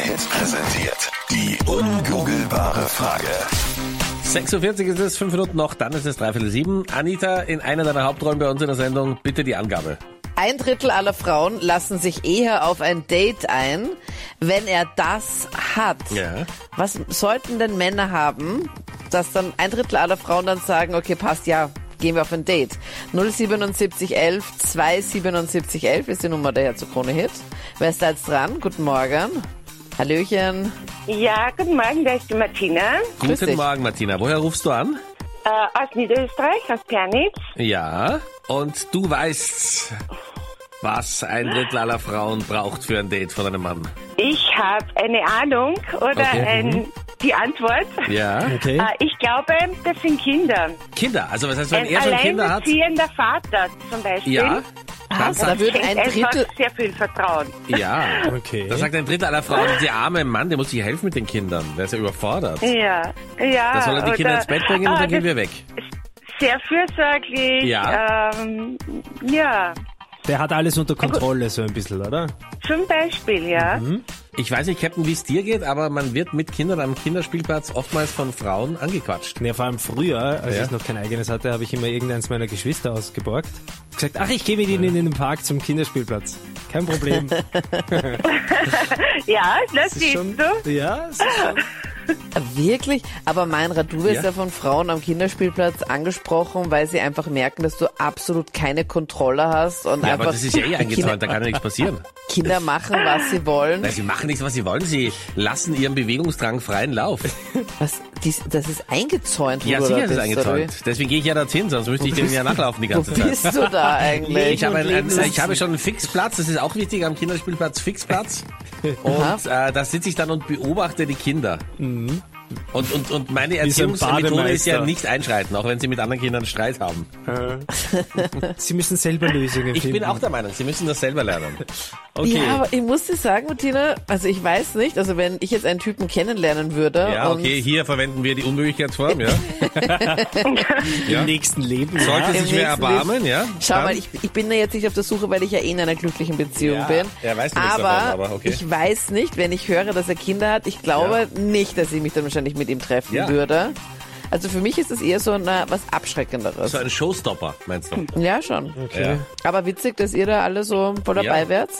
Hit präsentiert. Die ungoogelbare Frage. 46 ist es, fünf Minuten noch, dann ist es dreiviertel sieben. Anita, in einer deiner Hauptrollen bei uns in der Sendung, bitte die Angabe. Ein Drittel aller Frauen lassen sich eher auf ein Date ein, wenn er das hat. Ja. Was sollten denn Männer haben, dass dann ein Drittel aller Frauen dann sagen, okay, passt, ja, gehen wir auf ein Date. 07711 27711 ist die Nummer der Herr zu Krone Hit. Wer ist da jetzt dran? Guten Morgen. Hallöchen. Ja, guten Morgen, da ist die Martina Grüß Guten dich. Morgen, Martina. Woher rufst du an? äh, aus Niederösterreich, aus Pernitz. Ja. Und du weißt, was ein Drittel aller Frauen braucht für ein Date von einem Mann. Ich habe eine Ahnung oder Okay, ein, die Antwort. Ja. Okay. Äh, ich glaube, das sind Kinder. Kinder. Also was heißt, wenn Ein er schon Kinder hat? alleinerziehender Vater zum Beispiel. Ja. Dann Also, da würde ein Drittel, sehr viel Vertrauen. ja. Okay. Da sagt ein Drittel aller Frauen, der arme Mann, der muss sich helfen mit den Kindern. Der ist ja überfordert. Ja, ja. Da soll er die Kinder oder- ins Bett bringen und Ah, dann gehen wir weg. ist Sehr fürsorglich. Ja. Ähm, ja, Der hat alles unter Kontrolle, so ein bisschen, oder? Zum Beispiel, ja. Ich weiß nicht, Captain, wie es dir geht, aber man wird mit Kindern am Kinderspielplatz oftmals von Frauen angequatscht. Ja, vor allem früher, als Ja. ich noch kein eigenes hatte, habe ich immer irgendeins meiner Geschwister ausgeborgt. Gesagt, ach, ich gehe mit ihnen in den Park zum Kinderspielplatz. Kein Problem. Ja, das ist siehst schon, du. ja, es ist schon, wirklich, aber Meinrad, du wirst Ja. ja. von Frauen am Kinderspielplatz angesprochen, weil sie einfach merken, dass du absolut keine Kontrolle hast und Ja, einfach aber das ist ja eh eingezäunt, da kann ja nichts passieren. Kinder machen, was sie wollen. Weil sie machen nichts, was sie wollen. Sie lassen ihrem Bewegungsdrang freien Lauf. Was, dies, das ist eingezäunt, wo Ja, sicher ist es eingezäunt. Deswegen gehe ich ja dorthin, sonst müsste ich denen ja nachlaufen die Wo ganze Zeit. bist du da eigentlich? Ich habe, ein, ein, ich habe schon einen Fixplatz, das ist auch wichtig am Kinderspielplatz, Fixplatz. Und äh, da sitze ich dann und beobachte die Kinder. Und, und, und meine Erziehungsmethode ist ja nicht einschreiten, auch wenn sie mit anderen Kindern Streit haben. sie müssen selber Lösungen Ich finden. bin auch der Meinung, sie müssen das selber lernen. Okay. Ja, aber ich muss dir sagen, Martina, also ich weiß nicht, also wenn ich jetzt einen Typen kennenlernen würde Ja, und okay, hier verwenden wir die Unmöglichkeitsform, ja. ja. Im nächsten Leben. Sollte ja. sich nächsten erbarmen, ja. Schau dann- mal, ich, ich bin da jetzt nicht auf der Suche, weil ich ja eh in einer glücklichen Beziehung Ja, bin. er weiß nichts aber, davon, aber okay. ich weiß nicht, wenn ich höre, dass er Kinder hat, ich glaube nicht, dass ich mich dann wahrscheinlich mit ihm treffen Ja. würde. Also für mich ist das eher so eine, was Abschreckenderes. so ein Showstopper, meinst du? Ja, schon. Ja. Aber witzig, dass ihr da alle so voll dabei Ja. wärt.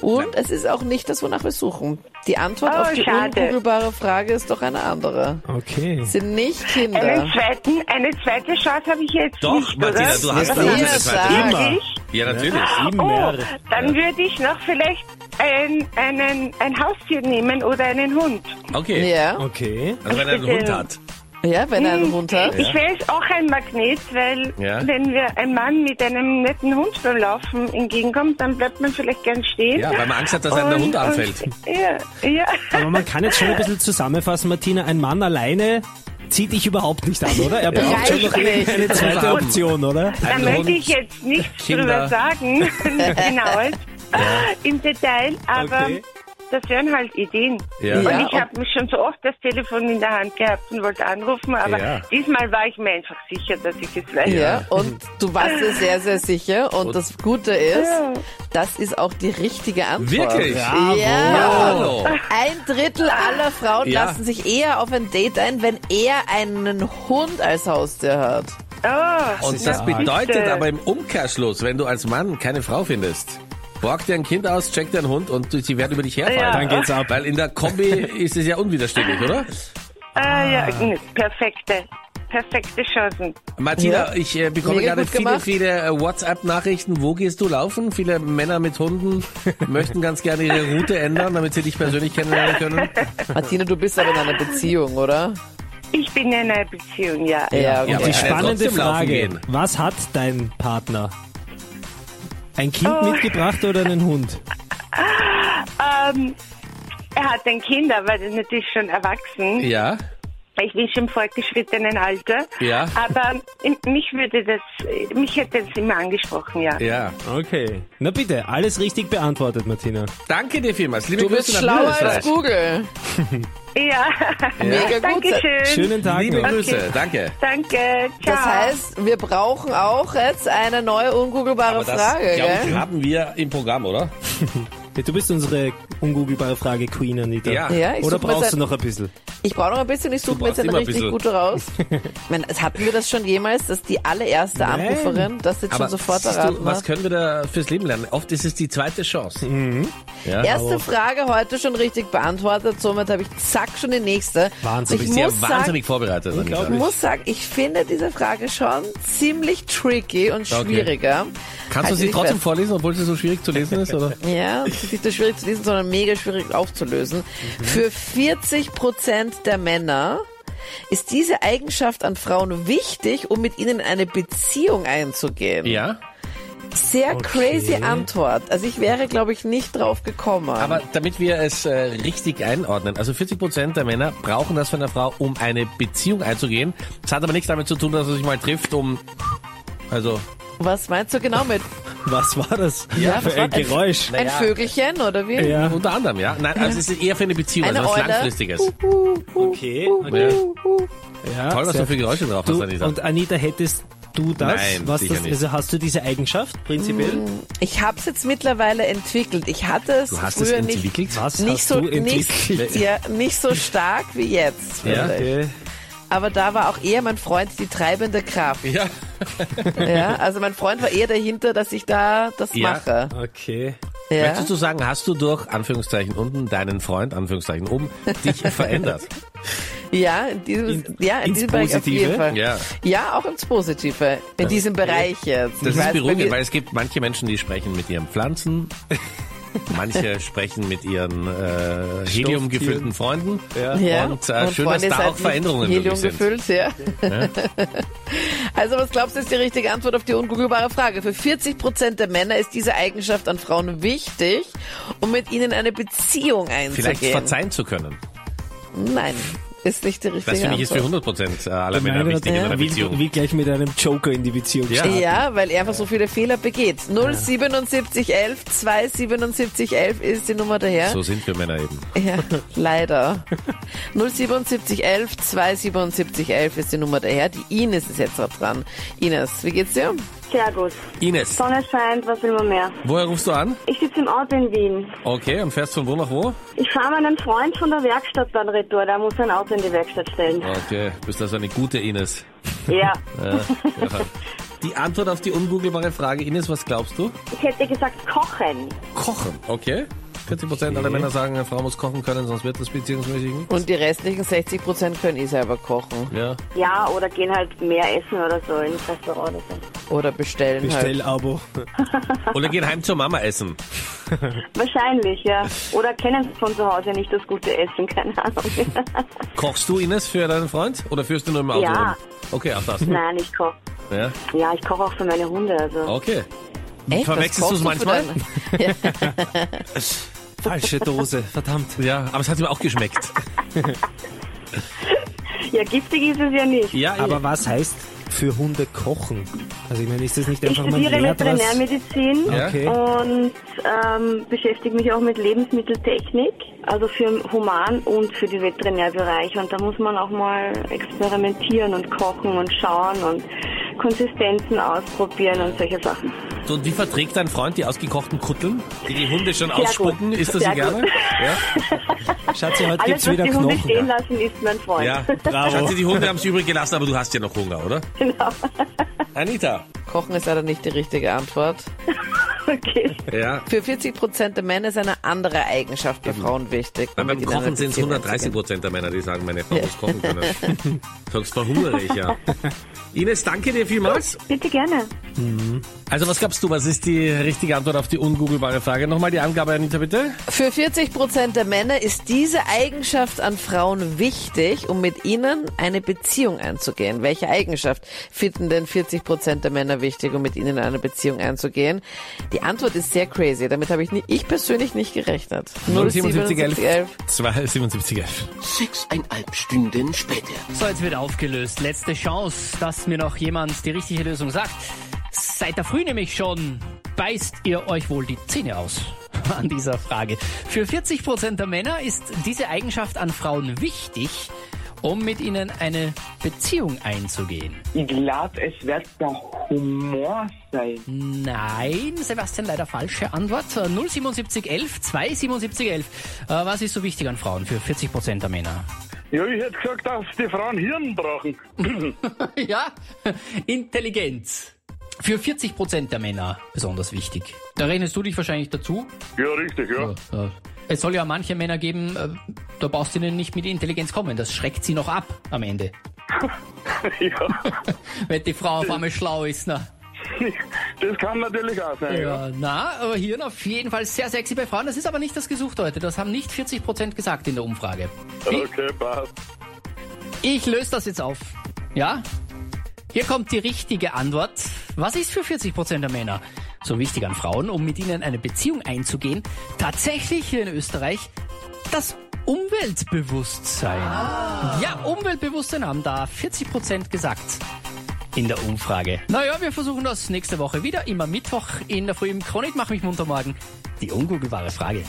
Und es ist auch nicht das, wonach wir suchen. Die Antwort Oh, auf die schade. Frage ist doch eine andere. Okay. Sind nicht Kinder. Einen zweiten, eine zweite Chance habe ich jetzt Doch, nicht, Martina, oder? du hast Was eine zweite. Immer. Ja, natürlich. Oh, dann würde ich noch vielleicht ein, einen, ein Haustier nehmen oder einen Hund. Okay. Ja, Okay. Also wenn er einen Hund hat. Ja, wenn er einen Hund hat. Ich wäre auch ein Magnet, weil Ja. wenn wir ein Mann mit einem netten Hund beim Laufen entgegenkommt, dann bleibt man vielleicht gern stehen. Ja, weil man Angst hat, dass einem der Hund anfällt. Und, ja, ja. Aber man kann jetzt schon ein bisschen zusammenfassen, Martina, ein Mann alleine zieht dich überhaupt nicht an, oder? Er braucht schon noch eine nicht. zweite. Option, oder? Da Ein möchte Hund, ich jetzt nichts Kinder. drüber sagen, nichts genaues im Detail, aber Okay. Das wären halt Ideen. Ja. Und Ja, ich habe mich schon so oft das Telefon in der Hand gehabt und wollte anrufen, aber Ja. diesmal war ich mir einfach sicher, dass ich es weiß. Ja, und du warst dir sehr, sehr sicher. Und, Und- das Gute ist, Ja. das ist auch die richtige Antwort. Wirklich? Ja. Hallo. Ein Drittel aller Frauen Ja. lassen sich eher auf ein Date ein, wenn er einen Hund als Haustier hat. Oh, Und das ja- bedeutet aber im Umkehrschluss, wenn du als Mann keine Frau findest, borg dir ein Kind aus, check dir einen Hund und sie werden über dich herfallen. Ja. Dann geht's ab. Weil in der Kombi ist es ja unwiderstehlich, oder? ah, ja, perfekte, perfekte Chancen. Martina, Ja. ich äh, bekomme Mega gerade viele, viele äh, WhatsApp-Nachrichten. Wo gehst du laufen? Viele Männer mit Hunden möchten ganz gerne ihre Route ändern, damit sie dich persönlich kennenlernen können. Martina, du bist aber in einer Beziehung, oder? Ich bin in einer Beziehung, ja. Ja, Ja, okay. aber Die kann ja spannende Frage, gehen. was hat dein Partner? Ein Kind Oh. mitgebracht oder einen Hund? Ähm, er hat ein Kind, aber er ist natürlich schon erwachsen. Ja, Ich bin schon im fortgeschrittenen Alter. Ja. Aber mich würde das, mich hätte es immer angesprochen, ja. ja. Okay. Na bitte, alles richtig beantwortet, Martina. Danke dir vielmals. Liebe Du bist Grüße nach schlauer als. Google. Ja. Mega gut. Dankeschön. Schönen Tag Liebe noch. Grüße, danke. Danke. Ciao. Das heißt, wir brauchen auch jetzt eine neue ungoogelbare Aber das, Frage, glaub gell? haben wir im Programm, oder? Du bist unsere ungoogelbare Frage, Queen Anita. Ja. Ja, ich Oder brauchst du noch ein bisschen? Ich brauche noch ein bisschen, ich suche mir jetzt eine ein richtig bisschen. gute raus. Ich meine, es hatten wir das schon jemals, dass die allererste Nein. Anruferin das jetzt Aber schon sofort erraten du, was hat? können wir da fürs Leben lernen? Oft ist es die zweite Chance. Ja. Erste Frage heute schon richtig beantwortet, somit habe ich zack schon die nächste. Wahnsinn. Ich bin sagen, wahnsinnig vorbereitet. Ich muss sagen, ich finde diese Frage schon ziemlich tricky und Okay. schwieriger. Kannst du Halt sie dich trotzdem fest. vorlesen, obwohl sie so schwierig zu lesen ist? Oder? Ja, ist nicht nur schwierig zu lesen, sondern mega schwierig aufzulösen. Mhm. Für 40 Prozent der Männer ist diese Eigenschaft an Frauen wichtig, um mit ihnen in eine Beziehung einzugehen. Ja. Sehr Okay. crazy Antwort. Also ich wäre, glaube ich, nicht drauf gekommen. Aber damit wir es äh, richtig einordnen, also 40 Prozent der Männer brauchen das von einer Frau, um eine Beziehung einzugehen. Das hat aber nichts damit zu tun, dass er sich mal trifft, um also Was meinst du genau mit Was war das Ja, für ein Geräusch? ein Vögelchen oder wie? Ja, unter anderem, ja. Nein, also es ist eher für eine Beziehung, Eine also was Eule? langfristiges. okay. okay. Ja. Ja, Toll, was du für Geräusche drauf hast, Anita. und Anita, hättest du das? Nein, was sicher das nicht. Also hast du diese Eigenschaft prinzipiell? Ich habe es jetzt mittlerweile entwickelt. Ich hatte es Du hast es früher nicht, entwickelt? Was nicht hast so du entwickelt? nicht, ja, nicht so stark wie jetzt. Ja. Okay. Aber da war auch eher mein Freund die treibende Kraft. Ja. Ja, also mein Freund war eher dahinter, dass ich da das Ja. mache. Okay. Ja. Möchtest du sagen, hast du durch Anführungszeichen unten deinen Freund, Anführungszeichen oben, dich verändert? Ja, in diesem, In- ja, in diesem Bereich auf jeden Fall. Ja. Ja, auch ins Positive. In diesem Bereich jetzt. Das Ich ist beruhigend, weil es gibt manche Menschen, die sprechen mit ihren Pflanzen, manche sprechen mit ihren äh, heliumgefüllten Freunden. Ja, Und, äh, schön, Freunde dass da seid auch Veränderungen Helium möglich sind. gefüllt, ja. also was glaubst du ist die richtige Antwort auf die ungoogelbare Frage? Für 40 Prozent der Männer ist diese Eigenschaft an Frauen wichtig, um mit ihnen eine Beziehung Vielleicht einzugehen. verzeihen zu können. Nein, ist nicht die richtige Das finde ich ist für Antwort. 100 Prozent aller Männer wichtig in hat- einer wie, Beziehung. wie gleich mit einem Joker in die Beziehung Ja. starten. Ja, weil er einfach so viele Fehler begeht. 07711 27711 ist die Nummer daher. So sind wir Männer eben. Ja, leider. 07711 27711 ist die Nummer daher. Die Ines ist jetzt auch dran. Ines, wie geht's dir? Sehr gut. Ines, Sonne scheint, was will man mehr? woher rufst du an? Ich sitze im Auto in Wien. Okay, und fährst von wo nach wo? Ich fahre meinen Freund von der Werkstatt dann retour. Der muss sein Auto in die Werkstatt stellen. Okay, bist also eine gute Ines. Ja. Ja, ja. Die Antwort auf die ungoogelbare Frage, Ines, was glaubst du? Ich hätte gesagt kochen. Kochen, okay. 40 Prozent aller Männer sagen, eine Frau muss kochen können, sonst wird das beziehungsmäßig nicht. Und die restlichen 60 Prozent können eh selber kochen. Ja. Ja, oder gehen halt mehr essen oder so ins Restaurant oder so. Oder bestellen halt. Bestell-Abo. Oder gehen heim zur Mama essen. Wahrscheinlich, ja. Oder kennen von zu Hause nicht das gute Essen, keine Ahnung. Kochst du, Ines, für deinen Freund? Oder führst du nur im Auto Ja. rum? Okay, auch das. Nein, ich koche. Ja. Ja, ich koche auch für meine Hunde. Also. Okay. Echt? Verwechselst du für manchmal? Falsche Dose, verdammt. Ja, aber es hat ihm auch geschmeckt. Ja, giftig ist es ja nicht. Ja, Aber was heißt für Hunde kochen? Also ich meine, ist das nicht Ich einfach, man studiere lernt was? Veterinärmedizin. Okay. und ähm, beschäftige mich auch mit Lebensmitteltechnik, also für Human- und für die Veterinärbereiche. Und da muss man auch mal experimentieren und kochen und schauen und Konsistenzen ausprobieren und solche Sachen. So, und wie verträgt dein Freund die ausgekochten Kutteln, die die Hunde schon Sehr ausspucken? gut. Ist das Sehr gut. Ja? Schatzi, heute Alles, gibt's was wieder die Hunde Knochen. stehen lassen, ist mein Freund. Ja. Bravo. Schatzi, die Hunde haben es übrig gelassen, aber du hast ja noch Hunger, oder? Genau. Anita. Kochen ist leider nicht die richtige Antwort. Okay. Ja. Für 40 Prozent der Männer ist eine andere Eigenschaft bei Frauen wichtig. Um beim Kochen sind es Beziehung 130 einzugehen. Prozent der Männer, die sagen, meine Frau muss kochen können. Sonst verhungere ich ja. Ines, danke dir vielmals. Bitte gerne. Also was glaubst du, was ist die richtige Antwort auf die ungoogelbare Frage? Nochmal die Angabe, Anita, bitte. Für 40 Prozent der Männer ist diese Eigenschaft an Frauen wichtig, um mit ihnen eine Beziehung einzugehen. Welche Eigenschaft finden denn 40 Prozent der Männer wichtig, um mit ihnen in eine Beziehung einzugehen? Die Antwort ist sehr crazy. Damit habe ich, nie, ich persönlich nicht gerechnet. 07711 27711. Sechseinhalb Stunden später. So, jetzt wird aufgelöst. Letzte Chance, mir noch jemand die richtige Lösung sagt. Seit der Früh nämlich schon beißt ihr euch wohl die Zähne aus an dieser Frage. Für 40 Prozent der Männer ist diese Eigenschaft an Frauen wichtig, um mit ihnen eine Beziehung einzugehen? Ich glaube, es wird der Humor sein. Nein, Sebastian, leider falsche Antwort. Äh, 07711, 27711. Äh, was ist so wichtig an Frauen für 40 Prozent der Männer? Ja, ich hätte gesagt, dass die Frauen Hirn brauchen. ja, Intelligenz. Für 40 Prozent der Männer besonders wichtig. Da rechnest du dich wahrscheinlich dazu. Ja, richtig, ja. Ja. Es soll ja manche Männer geben, äh, da brauchst du ihnen nicht mit Intelligenz kommen. Das schreckt sie noch ab am Ende. ja. Wenn die Frau auf einmal schlau ist. Na. Das kann natürlich auch sein, ja. Ja, na, aber Hirn auf jeden Fall sehr sexy bei Frauen. Das ist aber nicht das gesucht heute. Das haben nicht 40 Prozent gesagt in der Umfrage. Okay, passt. Ich löse das jetzt auf. Ja? Hier kommt die richtige Antwort. Was ist für 40 Prozent der Männer so wichtig an Frauen, um mit ihnen eine Beziehung einzugehen? Tatsächlich hier in Österreich das Umweltbewusstsein. Ja, Umweltbewusstsein haben da 40 Prozent gesagt in der Umfrage. Naja, wir versuchen das nächste Woche wieder. Immer Mittwoch in der Früh im Chronik. Mach mich munter morgen. Die ungoogelbare Frage.